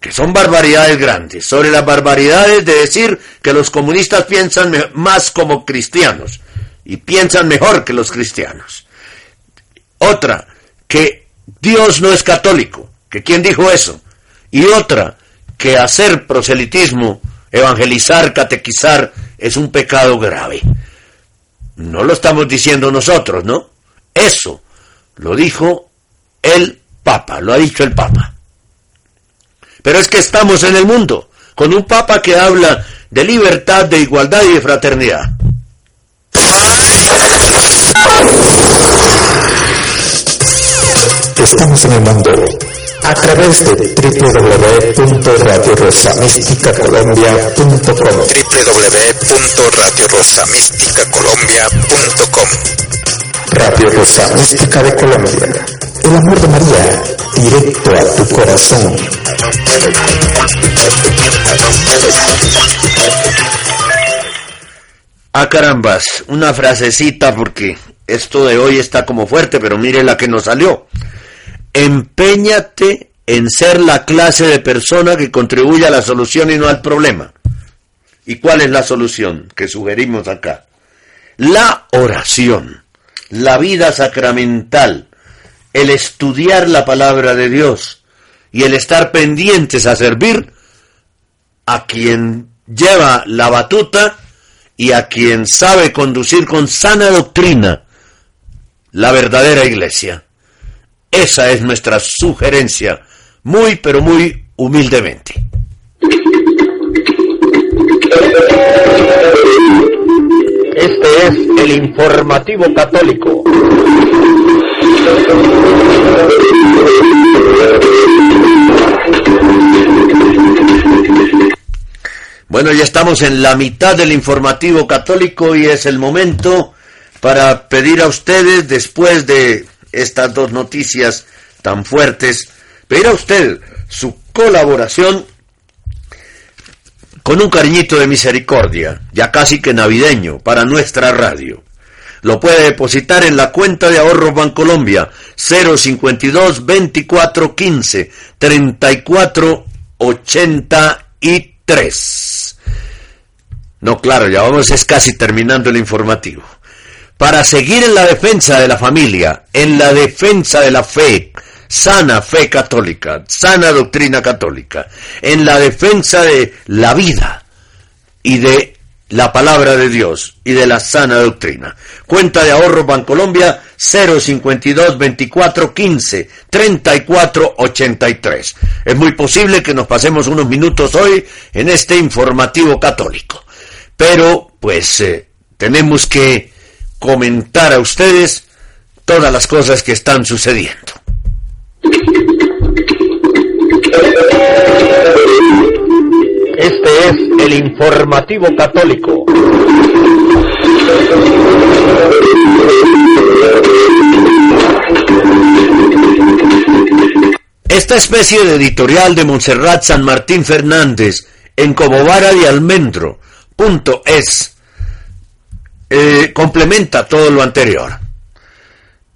que son barbaridades grandes, sobre las barbaridades de decir que los comunistas piensan más como cristianos, y piensan mejor que los cristianos. Otra, que Dios no es católico, que quién dijo eso. Y otra, que hacer proselitismo, evangelizar, catequizar, es un pecado grave. No lo estamos diciendo nosotros, ¿no? Eso lo dijo el Papa, lo ha dicho el Papa. Pero es que estamos en el mundo, con un Papa que habla de libertad, de igualdad y de fraternidad. Estamos en el mundo a través de www.radiorosamísticacolombia.com www.radiorosamísticacolombia.com Radio Rosa Mística de Colombia. El amor de María, directo a tu corazón. Ah, carambas, una frasecita porque esto de hoy está como fuerte, pero mire la que nos salió. Empeñate en ser la clase de persona que contribuye a la solución y no al problema. ¿Y cuál es la solución que sugerimos acá? La oración, la vida sacramental, el estudiar la palabra de Dios y el estar pendientes a servir a quien lleva la batuta y a quien sabe conducir con sana doctrina la verdadera iglesia. Esa es nuestra sugerencia, muy pero muy humildemente. Este es el informativo católico. Bueno, ya estamos en la mitad del informativo católico y es el momento para pedir a ustedes, después de estas dos noticias tan fuertes, pedir a usted su colaboración con un cariñito de misericordia, ya casi que navideño, para nuestra radio. Lo puede depositar en la cuenta de ahorro Bancolombia 052 24 15 34 83. No, claro, ya vamos, es casi terminando el informativo. Para seguir en la defensa de la familia, en la defensa de la fe, sana fe católica, sana doctrina católica, en la defensa de la vida y de la palabra de Dios y de la sana doctrina. Cuenta de ahorro Bancolombia 052 24 15 34 83. Es muy posible que nos pasemos unos minutos hoy en este informativo católico. Pero, pues, eh, tenemos que comentar a ustedes todas las cosas que están sucediendo. Este es el informativo católico. Esta especie de editorial de Montserrat San Martín Fernández en Cobovara de Almendro punto es eh, complementa todo lo anterior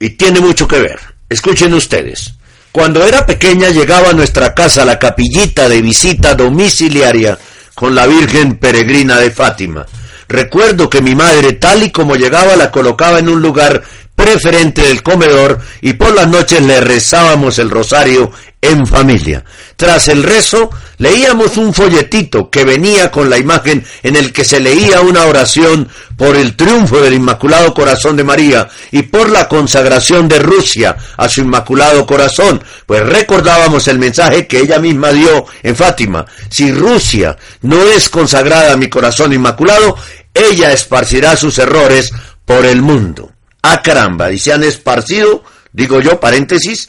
y tiene mucho que ver. Escuchen ustedes. Cuando era pequeña llegaba a nuestra casa la capillita de visita domiciliaria con la Virgen Peregrina de Fátima. Recuerdo que mi madre, tal y como llegaba, la colocaba en un lugar preferente del comedor y por las noches le rezábamos el rosario en familia. Tras el rezo, leíamos un folletito que venía con la imagen en el que se leía una oración por el triunfo del Inmaculado Corazón de María y por la consagración de Rusia a su Inmaculado Corazón, pues recordábamos el mensaje que ella misma dio en Fátima. Si Rusia no es consagrada a mi corazón inmaculado, ella esparcirá sus errores por el mundo. Ah, caramba, y se han esparcido, digo yo, paréntesis,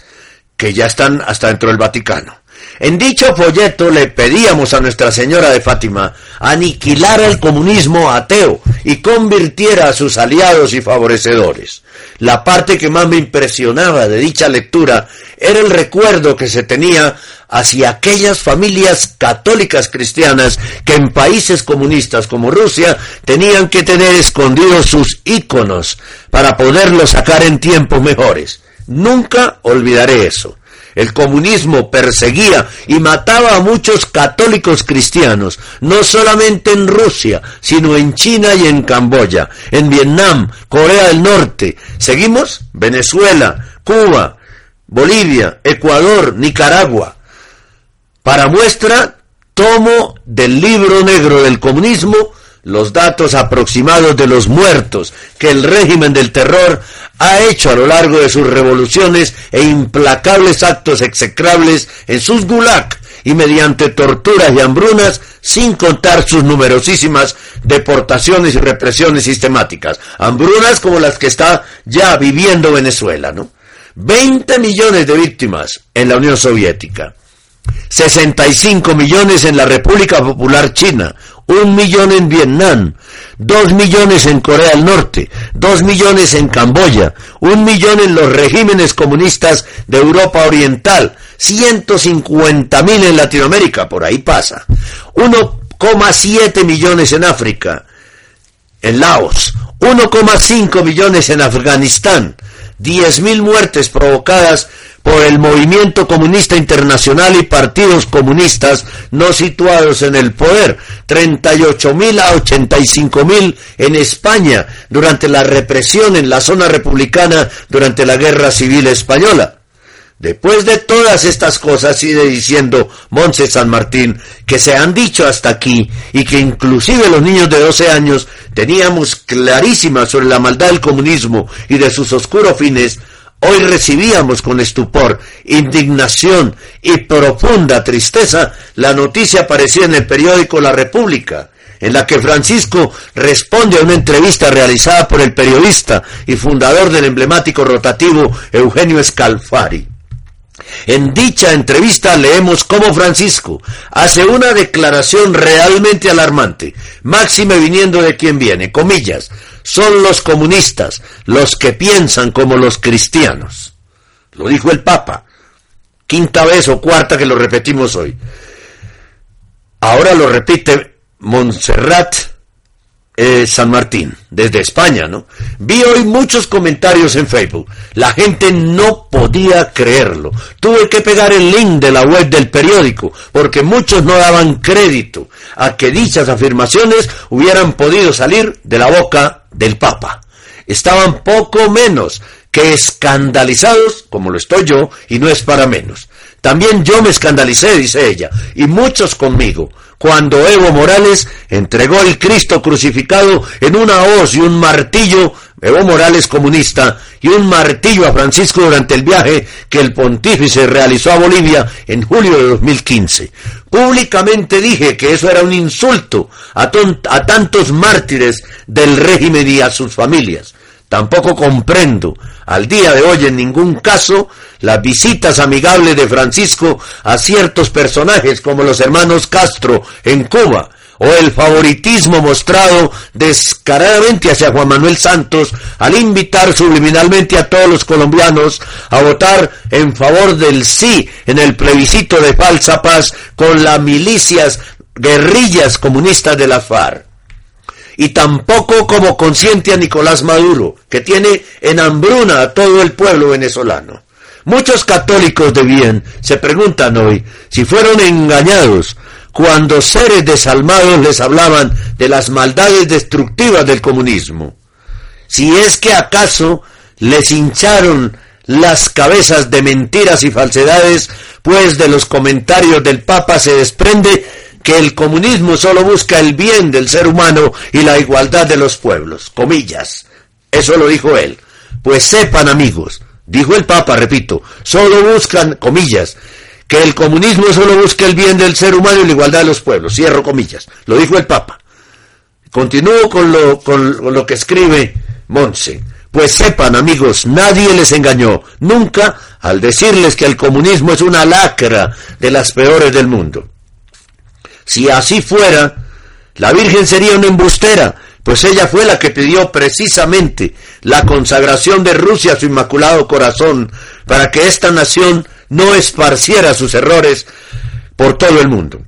que ya están hasta dentro del Vaticano. En dicho folleto le pedíamos a Nuestra Señora de Fátima aniquilara el comunismo ateo y convirtiera a sus aliados y favorecedores. La parte que más me impresionaba de dicha lectura era el recuerdo que se tenía hacia aquellas familias católicas cristianas que en países comunistas como Rusia tenían que tener escondidos sus íconos para poderlos sacar en tiempos mejores. Nunca olvidaré eso. El comunismo perseguía y mataba a muchos católicos cristianos, no solamente en Rusia, sino en China y en Camboya, en Vietnam, Corea del Norte. ¿Seguimos? Venezuela, Cuba, Bolivia, Ecuador, Nicaragua. Para muestra, tomo del libro negro del comunismo los datos aproximados de los muertos que el régimen del terror ha hecho a lo largo de sus revoluciones e implacables actos execrables en sus gulag y mediante torturas y hambrunas, sin contar sus numerosísimas deportaciones y represiones sistemáticas. Hambrunas como las que está ya viviendo Venezuela, ¿no? 20 millones de víctimas en la Unión Soviética. 65 millones en la República Popular China, un millón en Vietnam, dos millones en Corea del Norte, dos millones en Camboya, un millón en los regímenes comunistas de Europa Oriental, 150 mil en Latinoamérica, por ahí pasa, 1,7 millones en África, en Laos, 1,5 millones en Afganistán, 10.000 muertes provocadas por el movimiento comunista internacional y partidos comunistas no situados en el poder, 38.000 a 85.000 en España durante la represión en la zona republicana durante la Guerra Civil Española. Después de todas estas cosas, sigue diciendo Monse San Martín, que se han dicho hasta aquí y que inclusive los niños de 12 años teníamos clarísima sobre la maldad del comunismo y de sus oscuros fines, hoy recibíamos con estupor, indignación y profunda tristeza la noticia aparecida en el periódico La República en la que Francisco responde a una entrevista realizada por el periodista y fundador del emblemático rotativo Eugenio Scalfari. En dicha entrevista leemos cómo Francisco hace una declaración realmente alarmante, máxime viniendo de quien viene, comillas, son los comunistas los que piensan como los cristianos. Lo dijo el Papa, quinta vez o cuarta que lo repetimos hoy. Ahora lo repite Montserrat eh, San Martín, desde España, ¿no? Vi hoy muchos comentarios en Facebook. La gente no podía creerlo. Tuve que pegar el link de la web del periódico, porque muchos no daban crédito a que dichas afirmaciones hubieran podido salir de la boca del Papa. Estaban poco menos que escandalizados, como lo estoy yo, y no es para menos. También yo me escandalicé, dice ella, y muchos conmigo, cuando Evo Morales entregó el Cristo crucificado en una hoz y un martillo, Evo Morales comunista, y un martillo a Francisco durante el viaje que el pontífice realizó a Bolivia en julio de 2015. Públicamente dije que eso era un insulto a, a tantos mártires del régimen y a sus familias. Tampoco comprendo al día de hoy en ningún caso las visitas amigables de Francisco a ciertos personajes como los hermanos Castro en Cuba o el favoritismo mostrado descaradamente hacia Juan Manuel Santos al invitar subliminalmente a todos los colombianos a votar en favor del sí en el plebiscito de falsa paz con las milicias guerrillas comunistas de la FARC y tampoco como consciente a Nicolás Maduro, que tiene en hambruna a todo el pueblo venezolano. Muchos católicos de bien se preguntan hoy si fueron engañados cuando seres desalmados les hablaban de las maldades destructivas del comunismo. Si es que acaso les hincharon las cabezas de mentiras y falsedades, pues de los comentarios del Papa se desprende que el comunismo solo busca el bien del ser humano y la igualdad de los pueblos. Comillas. Eso lo dijo él. Pues sepan amigos, dijo el Papa, repito, solo buscan, comillas, que el comunismo solo busca el bien del ser humano y la igualdad de los pueblos. Cierro comillas. Lo dijo el Papa. Continúo con lo, con lo que escribe Monse. Pues sepan, amigos, nadie les engañó nunca al decirles que el comunismo es una lacra de las peores del mundo. Si así fuera, la Virgen sería una embustera, pues ella fue la que pidió precisamente la consagración de Rusia a su inmaculado corazón para que esta nación no esparciera sus errores por todo el mundo.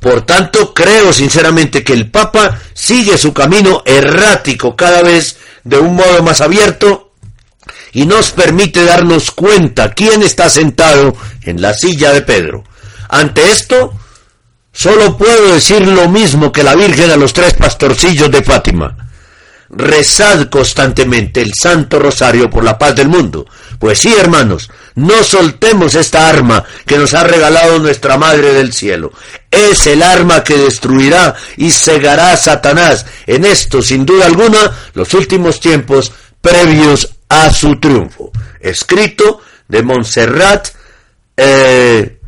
Por tanto, creo sinceramente que el Papa sigue su camino errático cada vez de un modo más abierto y nos permite darnos cuenta quién está sentado en la silla de Pedro. Ante esto, Solo puedo decir lo mismo que la Virgen a los tres pastorcillos de Fátima. Rezad constantemente el Santo Rosario por la paz del mundo. Pues sí, hermanos, no soltemos esta arma que nos ha regalado nuestra Madre del Cielo. Es el arma que destruirá y cegará a Satanás en esto, sin duda alguna, los últimos tiempos previos a su triunfo. Escrito de Montserrat, eh,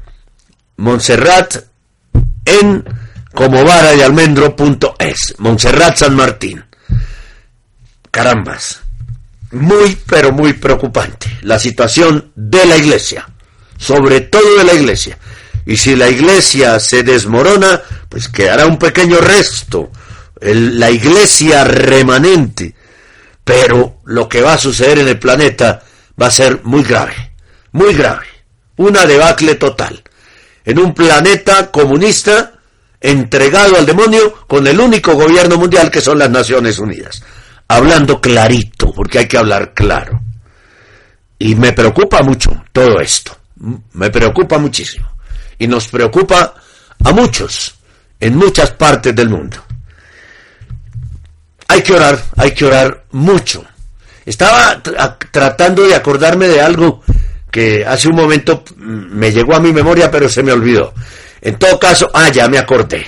Montserrat en como Montserrat San Martín. Carambas, muy pero muy preocupante la situación de la iglesia, sobre todo de la iglesia. Y si la iglesia se desmorona, pues quedará un pequeño resto, la iglesia remanente. Pero lo que va a suceder en el planeta va a ser muy grave, muy grave. Una debacle total en un planeta comunista entregado al demonio con el único gobierno mundial que son las Naciones Unidas. Hablando clarito, porque hay que hablar claro. Y me preocupa mucho todo esto. Me preocupa muchísimo. Y nos preocupa a muchos en muchas partes del mundo. Hay que orar, hay que orar mucho. Estaba tratando de acordarme de algo que hace un momento me llegó a mi memoria, pero se me olvidó. En todo caso, ah, ya me acordé.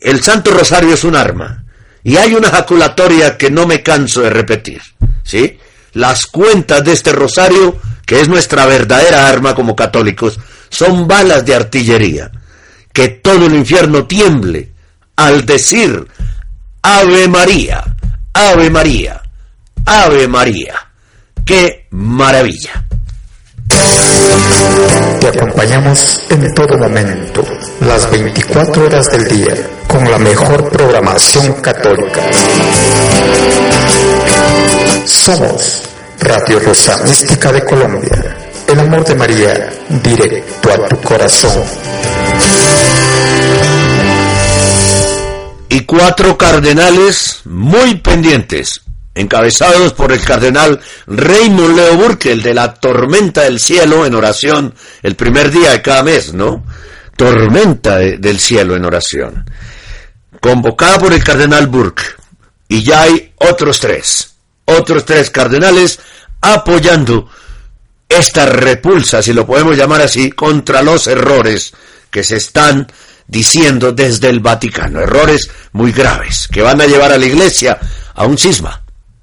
El Santo Rosario es un arma. Y hay una jaculatoria que no me canso de repetir. ¿Sí? Las cuentas de este rosario, que es nuestra verdadera arma como católicos, son balas de artillería. Que todo el infierno tiemble al decir Ave María, Ave María, Ave María. ¡Qué maravilla! Te acompañamos en todo momento, las 24 horas del día, con la mejor programación católica. Somos Radio Rosa Mística de Colombia, el amor de María, directo a tu corazón. Y cuatro cardenales muy pendientes encabezados por el cardenal Raymond Leo Burke, el de la tormenta del cielo en oración, el primer día de cada mes, ¿no? Tormenta de- del cielo en oración. Convocada por el cardenal Burke. Y ya hay otros tres, otros tres cardenales apoyando esta repulsa, si lo podemos llamar así, contra los errores que se están diciendo desde el Vaticano. Errores muy graves que van a llevar a la Iglesia a un cisma.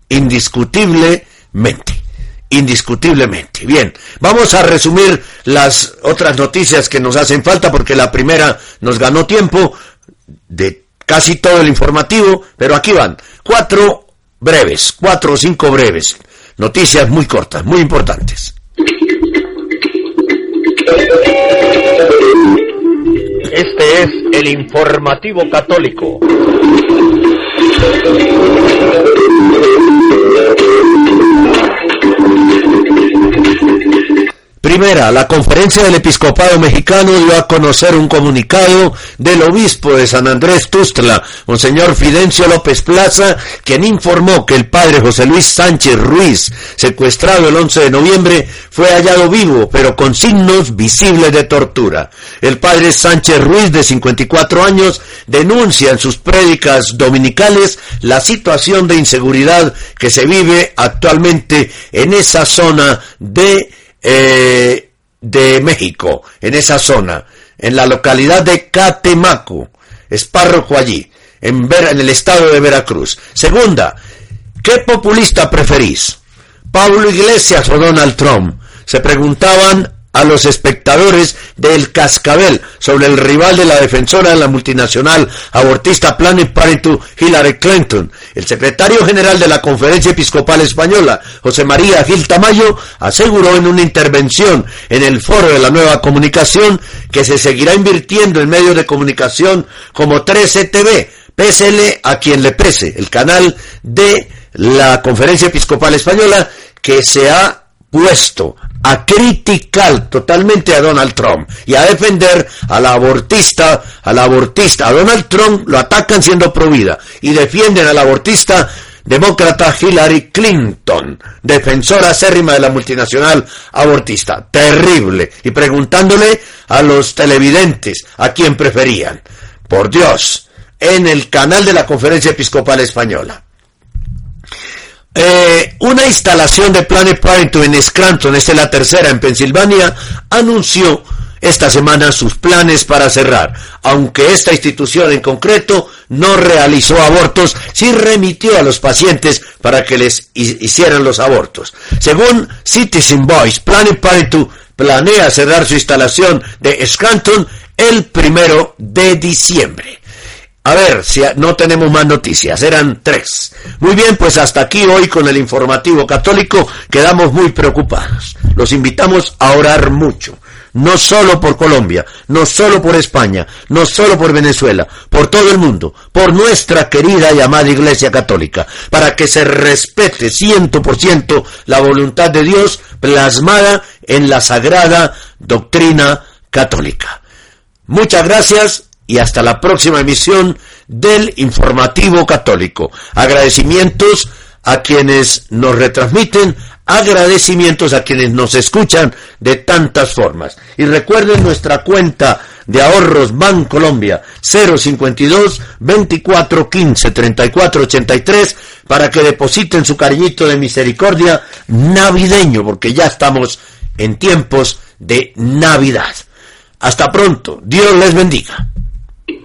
Indiscutiblemente. Indiscutiblemente. Bien, vamos a resumir las otras noticias que nos hacen falta porque la primera nos ganó tiempo de casi todo el informativo, pero aquí van cuatro breves, cuatro o cinco breves. Noticias muy cortas, muy importantes. Este es el informativo católico eh, Primera, la conferencia del episcopado mexicano dio a conocer un comunicado del obispo de San Andrés Tustla, Monseñor Fidencio López Plaza, quien informó que el padre José Luis Sánchez Ruiz, secuestrado el 11 de noviembre, fue hallado vivo, pero con signos visibles de tortura. El padre Sánchez Ruiz, de 54 años, denuncia en sus prédicas dominicales la situación de inseguridad que se vive actualmente en esa zona de eh, de México, en esa zona, en la localidad de Catemaco, es párroco allí, en, Ver- en el estado de Veracruz. Segunda, ¿qué populista preferís? ¿Pablo Iglesias o Donald Trump? Se preguntaban a los espectadores del Cascabel sobre el rival de la defensora de la multinacional abortista Planet Parenthood Hillary Clinton. El secretario general de la Conferencia Episcopal Española, José María Gil Tamayo, aseguró en una intervención en el foro de la nueva comunicación que se seguirá invirtiendo en medios de comunicación como 13TV, pésele a quien le pese, el canal de la Conferencia Episcopal Española que se ha puesto a criticar totalmente a Donald Trump y a defender a la abortista, a la abortista. A Donald Trump lo atacan siendo provida y defienden a la abortista demócrata Hillary Clinton, defensora acérrima de la multinacional abortista. Terrible. Y preguntándole a los televidentes a quién preferían. Por Dios, en el canal de la Conferencia Episcopal Española. Eh, una instalación de Planet Parenthood en Scranton, esta es la tercera en Pensilvania, anunció esta semana sus planes para cerrar, aunque esta institución en concreto no realizó abortos, sí remitió a los pacientes para que les hi- hicieran los abortos. Según Citizen Voice, Planet Parenthood planea cerrar su instalación de Scranton el primero de diciembre. A ver, si no tenemos más noticias, eran tres. Muy bien, pues hasta aquí hoy con el informativo católico quedamos muy preocupados. Los invitamos a orar mucho, no solo por Colombia, no solo por España, no solo por Venezuela, por todo el mundo, por nuestra querida y amada Iglesia Católica, para que se respete ciento por ciento la voluntad de Dios plasmada en la sagrada doctrina católica. Muchas gracias y hasta la próxima emisión del Informativo Católico. Agradecimientos a quienes nos retransmiten, agradecimientos a quienes nos escuchan de tantas formas. Y recuerden nuestra cuenta de ahorros Bancolombia 052 24 15 34 83 para que depositen su cariñito de misericordia navideño porque ya estamos en tiempos de Navidad. Hasta pronto. Dios les bendiga.